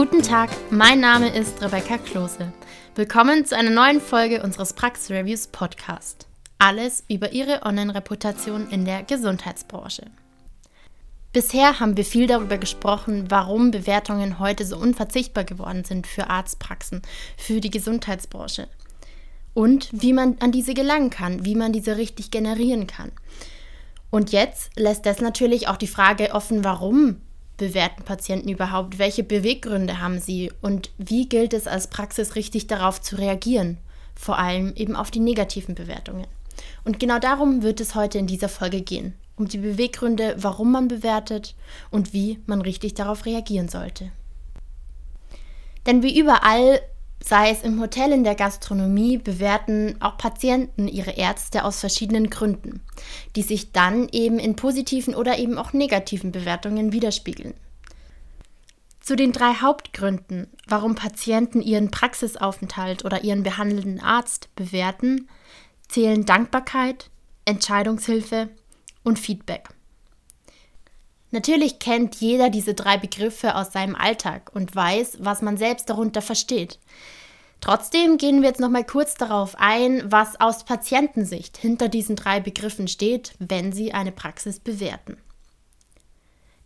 Guten Tag, mein Name ist Rebecca Klose. Willkommen zu einer neuen Folge unseres Praxis-Reviews Podcast. Alles über Ihre Online-Reputation in der Gesundheitsbranche. Bisher haben wir viel darüber gesprochen, warum Bewertungen heute so unverzichtbar geworden sind für Arztpraxen, für die Gesundheitsbranche. Und wie man an diese gelangen kann, wie man diese richtig generieren kann. Und jetzt lässt das natürlich auch die Frage offen, warum bewerten Patienten überhaupt? Welche Beweggründe haben sie? Und wie gilt es als Praxis richtig darauf zu reagieren? Vor allem eben auf die negativen Bewertungen. Und genau darum wird es heute in dieser Folge gehen. Um die Beweggründe, warum man bewertet und wie man richtig darauf reagieren sollte. Denn wie überall sei es im Hotel, in der Gastronomie, bewerten auch Patienten ihre Ärzte aus verschiedenen Gründen, die sich dann eben in positiven oder eben auch negativen Bewertungen widerspiegeln. Zu den drei Hauptgründen, warum Patienten ihren Praxisaufenthalt oder ihren behandelnden Arzt bewerten, zählen Dankbarkeit, Entscheidungshilfe und Feedback. Natürlich kennt jeder diese drei Begriffe aus seinem Alltag und weiß, was man selbst darunter versteht. Trotzdem gehen wir jetzt noch mal kurz darauf ein, was aus Patientensicht hinter diesen drei Begriffen steht, wenn Sie eine Praxis bewerten.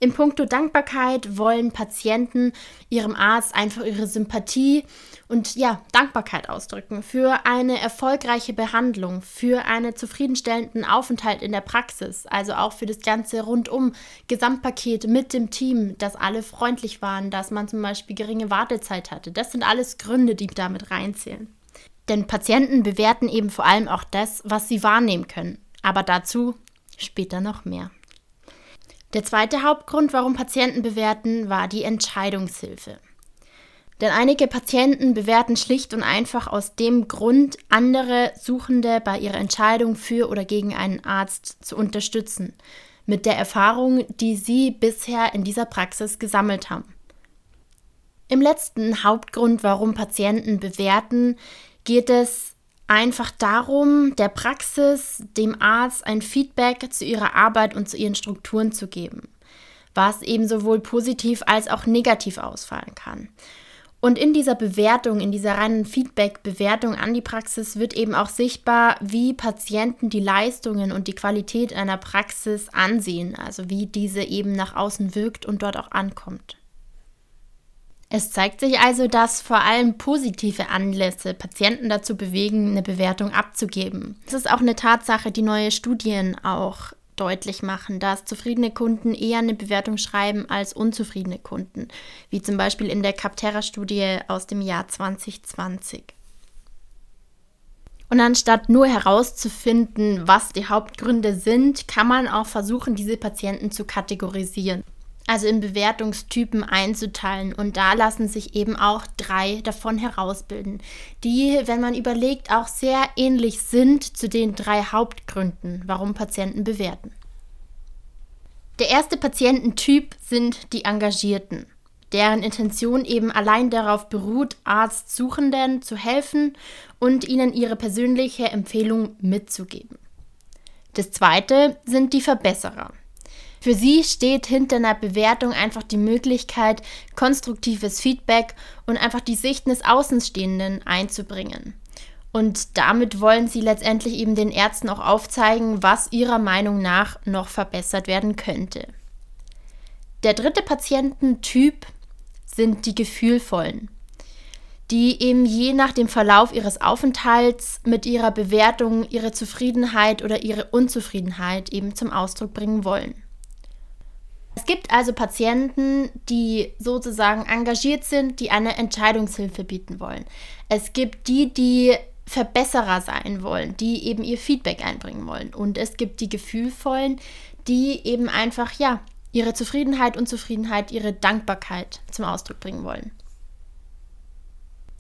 In puncto Dankbarkeit wollen Patienten ihrem Arzt einfach ihre Sympathie und ja, Dankbarkeit ausdrücken für eine erfolgreiche Behandlung, für einen zufriedenstellenden Aufenthalt in der Praxis, also auch für das ganze rundum Gesamtpaket mit dem Team, dass alle freundlich waren, dass man zum Beispiel geringe Wartezeit hatte. Das sind alles Gründe, die damit reinzählen. Denn Patienten bewerten eben vor allem auch das, was sie wahrnehmen können. Aber dazu später noch mehr. Der zweite Hauptgrund, warum Patienten bewerten, war die Entscheidungshilfe. Denn einige Patienten bewerten schlicht und einfach aus dem Grund, andere Suchende bei ihrer Entscheidung für oder gegen einen Arzt zu unterstützen, mit der Erfahrung, die sie bisher in dieser Praxis gesammelt haben. Im letzten Hauptgrund, warum Patienten bewerten, geht es einfach darum, der Praxis, dem Arzt ein Feedback zu ihrer Arbeit und zu ihren Strukturen zu geben, was eben sowohl positiv als auch negativ ausfallen kann. Und in dieser Bewertung, in dieser reinen Feedback-Bewertung an die Praxis wird eben auch sichtbar, wie Patienten die Leistungen und die Qualität einer Praxis ansehen, also wie diese eben nach außen wirkt und dort auch ankommt. Es zeigt sich also, dass vor allem positive Anlässe Patienten dazu bewegen, eine Bewertung abzugeben. Das ist auch eine Tatsache, die neue Studien auch deutlich machen, dass zufriedene Kunden eher eine Bewertung schreiben als unzufriedene Kunden, wie zum Beispiel in der Capterra-Studie aus dem Jahr 2020. Und anstatt nur herauszufinden, was die Hauptgründe sind, kann man auch versuchen, diese Patienten zu kategorisieren also in Bewertungstypen einzuteilen. Und da lassen sich eben auch drei davon herausbilden, die, wenn man überlegt, auch sehr ähnlich sind zu den drei Hauptgründen, warum Patienten bewerten. Der erste Patiententyp sind die Engagierten, deren Intention eben allein darauf beruht, Arztsuchenden zu helfen und ihnen ihre persönliche Empfehlung mitzugeben. Das zweite sind die Verbesserer, für sie steht hinter einer Bewertung einfach die Möglichkeit, konstruktives Feedback und einfach die Sicht des Außenstehenden einzubringen. Und damit wollen sie letztendlich eben den Ärzten auch aufzeigen, was ihrer Meinung nach noch verbessert werden könnte. Der dritte Patiententyp sind die Gefühlvollen, die eben je nach dem Verlauf ihres Aufenthalts mit ihrer Bewertung ihre Zufriedenheit oder ihre Unzufriedenheit eben zum Ausdruck bringen wollen. Es gibt also Patienten, die sozusagen engagiert sind, die eine Entscheidungshilfe bieten wollen. Es gibt die, die Verbesserer sein wollen, die eben ihr Feedback einbringen wollen. Und es gibt die Gefühlvollen, die eben einfach, ja, ihre Zufriedenheit, Unzufriedenheit, ihre Dankbarkeit zum Ausdruck bringen wollen.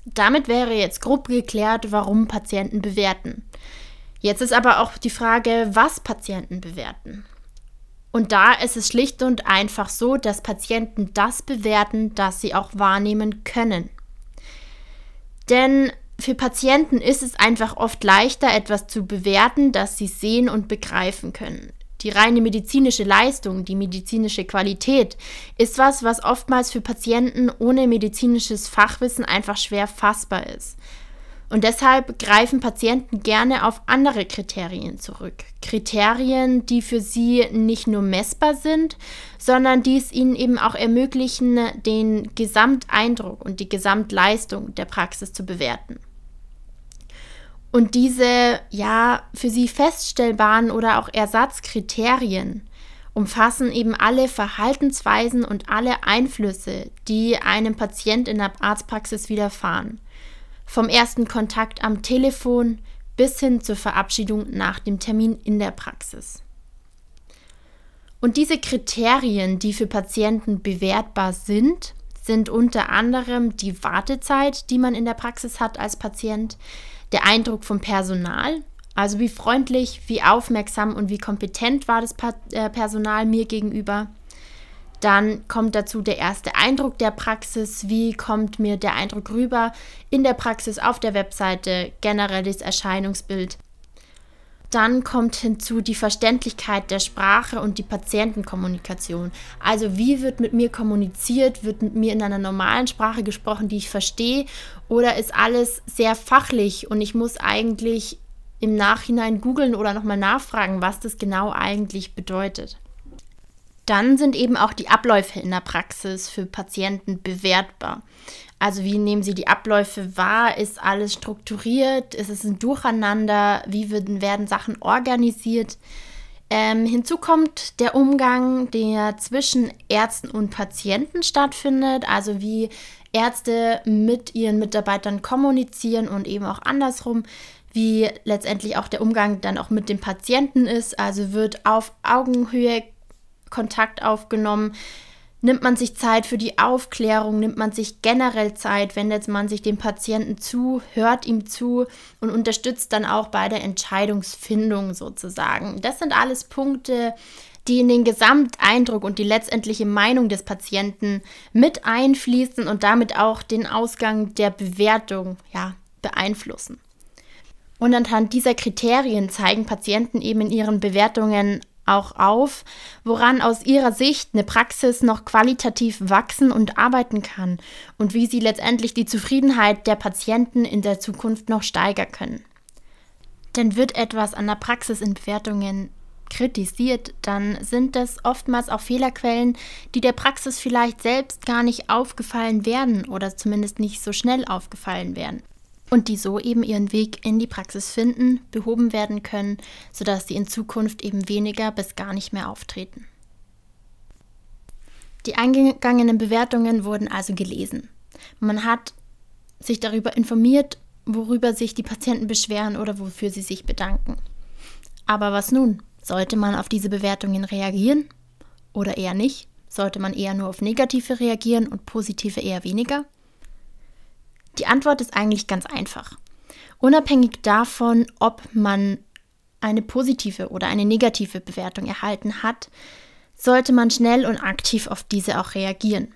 Damit wäre jetzt grob geklärt, warum Patienten bewerten. Jetzt ist aber auch die Frage, was Patienten bewerten. Und da ist es schlicht und einfach so, dass Patienten das bewerten, das sie auch wahrnehmen können. Denn für Patienten ist es einfach oft leichter, etwas zu bewerten, das sie sehen und begreifen können. die reine medizinische Leistung, die medizinische Qualität, ist was, was oftmals für Patienten ohne medizinisches Fachwissen einfach schwer fassbar ist. Und deshalb greifen Patienten gerne auf andere Kriterien zurück. Kriterien, die für sie nicht nur messbar sind, sondern die es ihnen eben auch ermöglichen, den Gesamteindruck und die Gesamtleistung der Praxis zu bewerten. Und diese ja für sie feststellbaren oder auch Ersatzkriterien umfassen eben alle Verhaltensweisen und alle Einflüsse, die einem Patient in der Arztpraxis widerfahren. Vom ersten Kontakt am Telefon bis hin zur Verabschiedung nach dem Termin in der Praxis. Und diese Kriterien, die für Patienten bewertbar sind, sind unter anderem die Wartezeit, die man in der Praxis hat als Patient, der Eindruck vom Personal, also wie freundlich, wie aufmerksam und wie kompetent war das äh, Personal mir gegenüber. Dann kommt dazu der erste Eindruck der Praxis, wie kommt mir der Eindruck rüber in der Praxis, auf der Webseite, generell das Erscheinungsbild. Dann kommt hinzu die Verständlichkeit der Sprache und die Patientenkommunikation. Also wie wird mit mir kommuniziert? Wird mit mir in einer normalen Sprache gesprochen, die ich verstehe? Oder ist alles sehr fachlich und ich muss eigentlich im Nachhinein googeln oder nochmal nachfragen, was das genau eigentlich bedeutet? Dann sind eben auch die Abläufe in der Praxis für Patienten bewertbar. Also wie nehmen Sie die Abläufe wahr? Ist alles strukturiert? Ist es ein Durcheinander? Wie werden, werden Sachen organisiert? Ähm, hinzu kommt der Umgang, der zwischen Ärzten und Patienten stattfindet, also wie Ärzte mit ihren Mitarbeitern kommunizieren und eben auch andersrum, wie letztendlich auch der Umgang dann auch mit dem Patienten ist, also wird auf Augenhöhe Kontakt aufgenommen, Nimmt man sich Zeit für die Aufklärung? Nimmt man sich generell Zeit? Wendet man sich dem Patienten zu, hört ihm zu und unterstützt dann auch bei der Entscheidungsfindung sozusagen? Das sind alles Punkte, die in den Gesamteindruck und die letztendliche Meinung des Patienten mit einfließen und damit auch den Ausgang der Bewertung ja, beeinflussen. Und anhand dieser Kriterien zeigen Patienten eben in ihren Bewertungen auch auf, woran aus ihrer Sicht eine Praxis noch qualitativ wachsen und arbeiten kann und wie sie letztendlich die Zufriedenheit der Patienten in der Zukunft noch steigern können. Denn wird etwas an der Praxis in Bewertungen kritisiert, dann sind das oftmals auch Fehlerquellen, die der Praxis vielleicht selbst gar nicht aufgefallen werden oder zumindest nicht so schnell aufgefallen werden und die so eben ihren Weg in die Praxis finden, behoben werden können, sodass sie in Zukunft eben weniger bis gar nicht mehr auftreten. Die eingegangenen Bewertungen wurden also gelesen. Man hat sich darüber informiert, worüber sich die Patienten beschweren oder wofür sie sich bedanken. Aber was nun? Sollte man auf diese Bewertungen reagieren oder eher nicht? Sollte man eher nur auf negative reagieren und positive eher weniger? Die Antwort ist eigentlich ganz einfach. Unabhängig davon, ob man eine positive oder eine negative Bewertung erhalten hat, sollte man schnell und aktiv auf diese auch reagieren.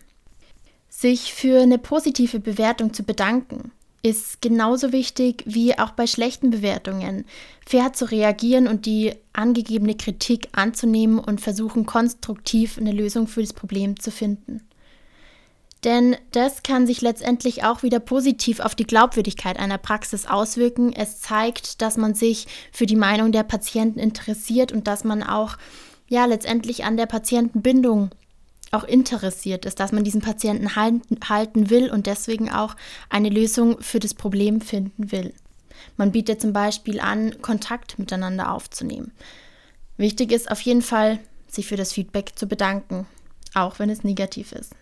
Sich für eine positive Bewertung zu bedanken, ist genauso wichtig wie auch bei schlechten Bewertungen, fair zu reagieren und die angegebene Kritik anzunehmen und versuchen konstruktiv eine Lösung für das Problem zu finden. Denn das kann sich letztendlich auch wieder positiv auf die Glaubwürdigkeit einer Praxis auswirken. Es zeigt, dass man sich für die Meinung der Patienten interessiert und dass man auch ja letztendlich an der Patientenbindung auch interessiert ist, dass man diesen Patienten halten will und deswegen auch eine Lösung für das Problem finden will. Man bietet zum Beispiel an, Kontakt miteinander aufzunehmen. Wichtig ist auf jeden Fall, sich für das Feedback zu bedanken, auch wenn es negativ ist.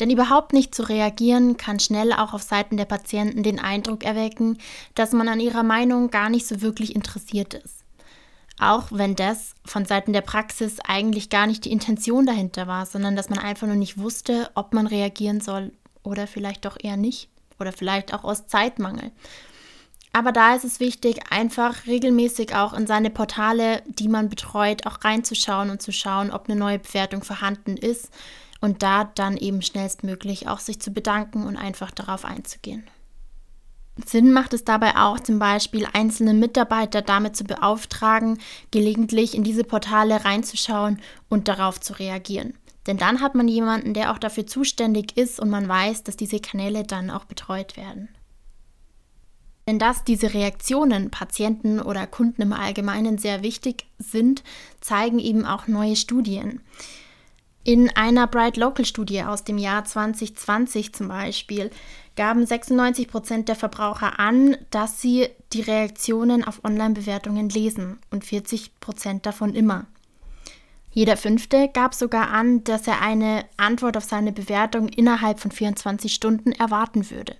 Denn überhaupt nicht zu reagieren kann schnell auch auf Seiten der Patienten den Eindruck erwecken, dass man an ihrer Meinung gar nicht so wirklich interessiert ist. Auch wenn das von Seiten der Praxis eigentlich gar nicht die Intention dahinter war, sondern dass man einfach nur nicht wusste, ob man reagieren soll oder vielleicht doch eher nicht oder vielleicht auch aus Zeitmangel. Aber da ist es wichtig, einfach regelmäßig auch in seine Portale, die man betreut, auch reinzuschauen und zu schauen, ob eine neue Bewertung vorhanden ist und da dann eben schnellstmöglich auch sich zu bedanken und einfach darauf einzugehen. Sinn macht es dabei auch zum Beispiel, einzelne Mitarbeiter damit zu beauftragen, gelegentlich in diese Portale reinzuschauen und darauf zu reagieren. Denn dann hat man jemanden, der auch dafür zuständig ist und man weiß, dass diese Kanäle dann auch betreut werden. Denn dass diese Reaktionen Patienten oder Kunden im Allgemeinen sehr wichtig sind, zeigen eben auch neue Studien. In einer Bright Local Studie aus dem Jahr 2020 zum Beispiel gaben 96 Prozent der Verbraucher an, dass sie die Reaktionen auf Online-Bewertungen lesen und 40 Prozent davon immer. Jeder Fünfte gab sogar an, dass er eine Antwort auf seine Bewertung innerhalb von 24 Stunden erwarten würde.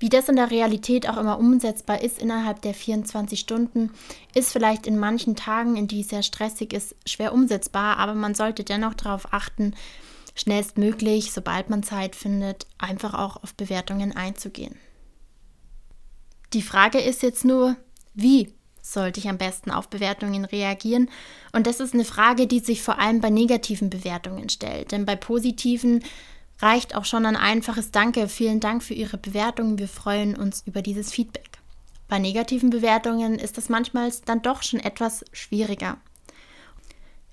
Wie das in der Realität auch immer umsetzbar ist innerhalb der 24 Stunden, ist vielleicht in manchen Tagen, in die es sehr stressig ist, schwer umsetzbar, aber man sollte dennoch darauf achten, schnellstmöglich, sobald man Zeit findet, einfach auch auf Bewertungen einzugehen. Die Frage ist jetzt nur, wie sollte ich am besten auf Bewertungen reagieren? Und das ist eine Frage, die sich vor allem bei negativen Bewertungen stellt. Denn bei positiven reicht auch schon ein einfaches Danke, vielen Dank für Ihre Bewertung, wir freuen uns über dieses Feedback. Bei negativen Bewertungen ist das manchmal dann doch schon etwas schwieriger.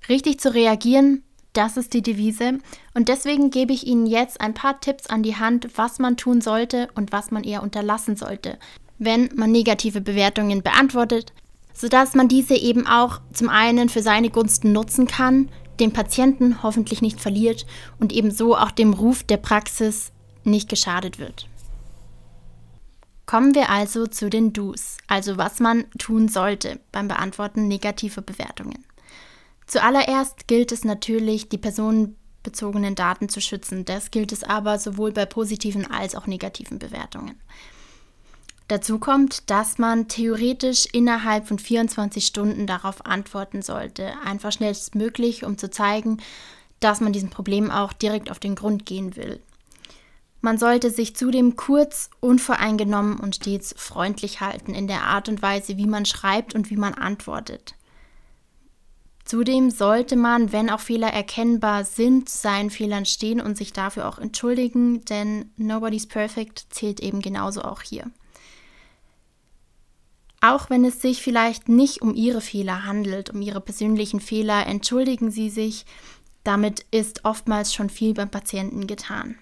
Richtig zu reagieren, das ist die Devise und deswegen gebe ich Ihnen jetzt ein paar Tipps an die Hand, was man tun sollte und was man eher unterlassen sollte, wenn man negative Bewertungen beantwortet, sodass man diese eben auch zum einen für seine Gunsten nutzen kann, den Patienten hoffentlich nicht verliert und ebenso auch dem Ruf der Praxis nicht geschadet wird. Kommen wir also zu den Do's, also was man tun sollte beim Beantworten negativer Bewertungen. Zuallererst gilt es natürlich, die personenbezogenen Daten zu schützen. Das gilt es aber sowohl bei positiven als auch negativen Bewertungen. Dazu kommt, dass man theoretisch innerhalb von 24 Stunden darauf antworten sollte. Einfach schnellstmöglich, um zu zeigen, dass man diesem Problem auch direkt auf den Grund gehen will. Man sollte sich zudem kurz, unvoreingenommen und stets freundlich halten in der Art und Weise, wie man schreibt und wie man antwortet. Zudem sollte man, wenn auch Fehler erkennbar sind, seinen Fehlern stehen und sich dafür auch entschuldigen, denn nobody's perfect zählt eben genauso auch hier. Auch wenn es sich vielleicht nicht um Ihre Fehler handelt, um Ihre persönlichen Fehler, entschuldigen Sie sich. Damit ist oftmals schon viel beim Patienten getan.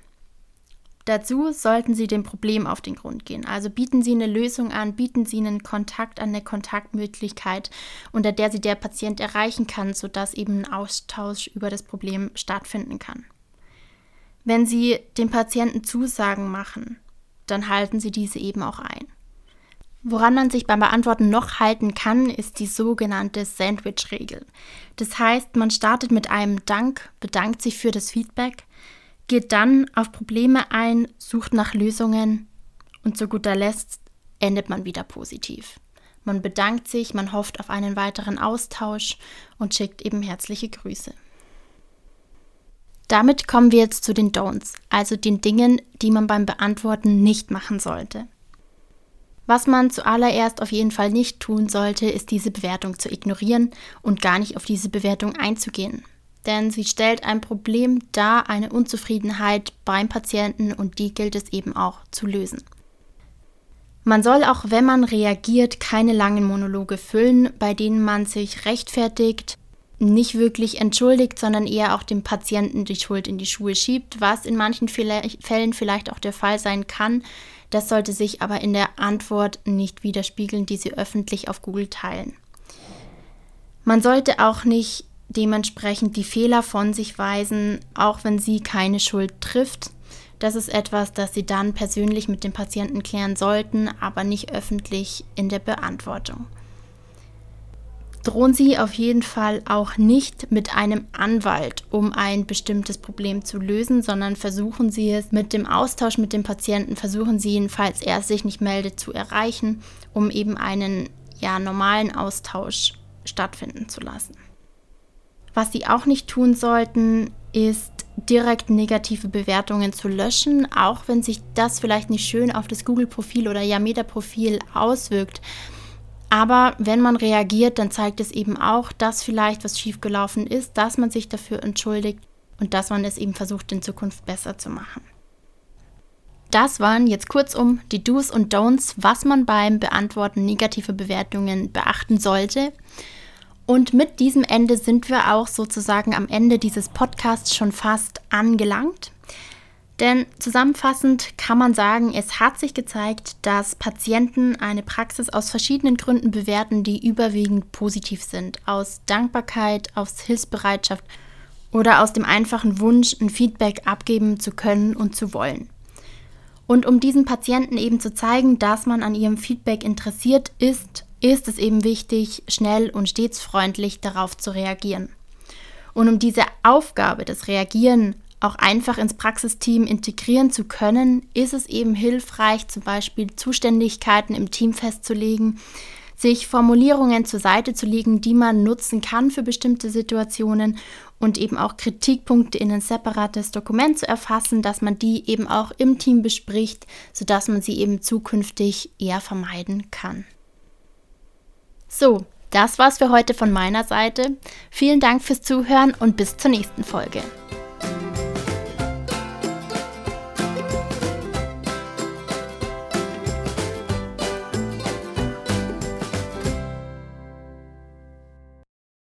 Dazu sollten Sie dem Problem auf den Grund gehen. Also bieten Sie eine Lösung an, bieten Sie einen Kontakt an, eine Kontaktmöglichkeit, unter der Sie der Patient erreichen kann, sodass eben ein Austausch über das Problem stattfinden kann. Wenn Sie dem Patienten Zusagen machen, dann halten Sie diese eben auch ein. Woran man sich beim Beantworten noch halten kann, ist die sogenannte Sandwich-Regel. Das heißt, man startet mit einem Dank, bedankt sich für das Feedback, geht dann auf Probleme ein, sucht nach Lösungen und zu guter Letzt endet man wieder positiv. Man bedankt sich, man hofft auf einen weiteren Austausch und schickt eben herzliche Grüße. Damit kommen wir jetzt zu den Don'ts, also den Dingen, die man beim Beantworten nicht machen sollte. Was man zuallererst auf jeden Fall nicht tun sollte, ist diese Bewertung zu ignorieren und gar nicht auf diese Bewertung einzugehen. Denn sie stellt ein Problem dar, eine Unzufriedenheit beim Patienten und die gilt es eben auch zu lösen. Man soll auch, wenn man reagiert, keine langen Monologe füllen, bei denen man sich rechtfertigt, nicht wirklich entschuldigt, sondern eher auch dem Patienten die Schuld in die Schuhe schiebt, was in manchen Fällen vielleicht auch der Fall sein kann, das sollte sich aber in der Antwort nicht widerspiegeln, die Sie öffentlich auf Google teilen. Man sollte auch nicht dementsprechend die Fehler von sich weisen, auch wenn sie keine Schuld trifft. Das ist etwas, das Sie dann persönlich mit dem Patienten klären sollten, aber nicht öffentlich in der Beantwortung drohen Sie auf jeden Fall auch nicht mit einem Anwalt, um ein bestimmtes Problem zu lösen, sondern versuchen Sie es mit dem Austausch mit dem Patienten, versuchen Sie ihn, falls er sich nicht meldet, zu erreichen, um eben einen ja, normalen Austausch stattfinden zu lassen. Was Sie auch nicht tun sollten, ist direkt negative Bewertungen zu löschen, auch wenn sich das vielleicht nicht schön auf das Google-Profil oder Yameda-Profil auswirkt. Aber wenn man reagiert, dann zeigt es eben auch, dass vielleicht was schiefgelaufen ist, dass man sich dafür entschuldigt und dass man es eben versucht, in Zukunft besser zu machen. Das waren jetzt kurzum die Do's und Don'ts, was man beim Beantworten negativer Bewertungen beachten sollte. Und mit diesem Ende sind wir auch sozusagen am Ende dieses Podcasts schon fast angelangt. Denn zusammenfassend kann man sagen, es hat sich gezeigt, dass Patienten eine Praxis aus verschiedenen Gründen bewerten, die überwiegend positiv sind. Aus Dankbarkeit, aus Hilfsbereitschaft oder aus dem einfachen Wunsch, ein Feedback abgeben zu können und zu wollen. Und um diesen Patienten eben zu zeigen, dass man an ihrem Feedback interessiert ist, ist es eben wichtig, schnell und stets freundlich darauf zu reagieren. Und um diese Aufgabe, das Reagieren, auch einfach ins Praxisteam integrieren zu können, ist es eben hilfreich, zum Beispiel Zuständigkeiten im Team festzulegen, sich Formulierungen zur Seite zu legen, die man nutzen kann für bestimmte Situationen und eben auch Kritikpunkte in ein separates Dokument zu erfassen, dass man die eben auch im Team bespricht, sodass man sie eben zukünftig eher vermeiden kann. So, das war's für heute von meiner Seite. Vielen Dank fürs Zuhören und bis zur nächsten Folge.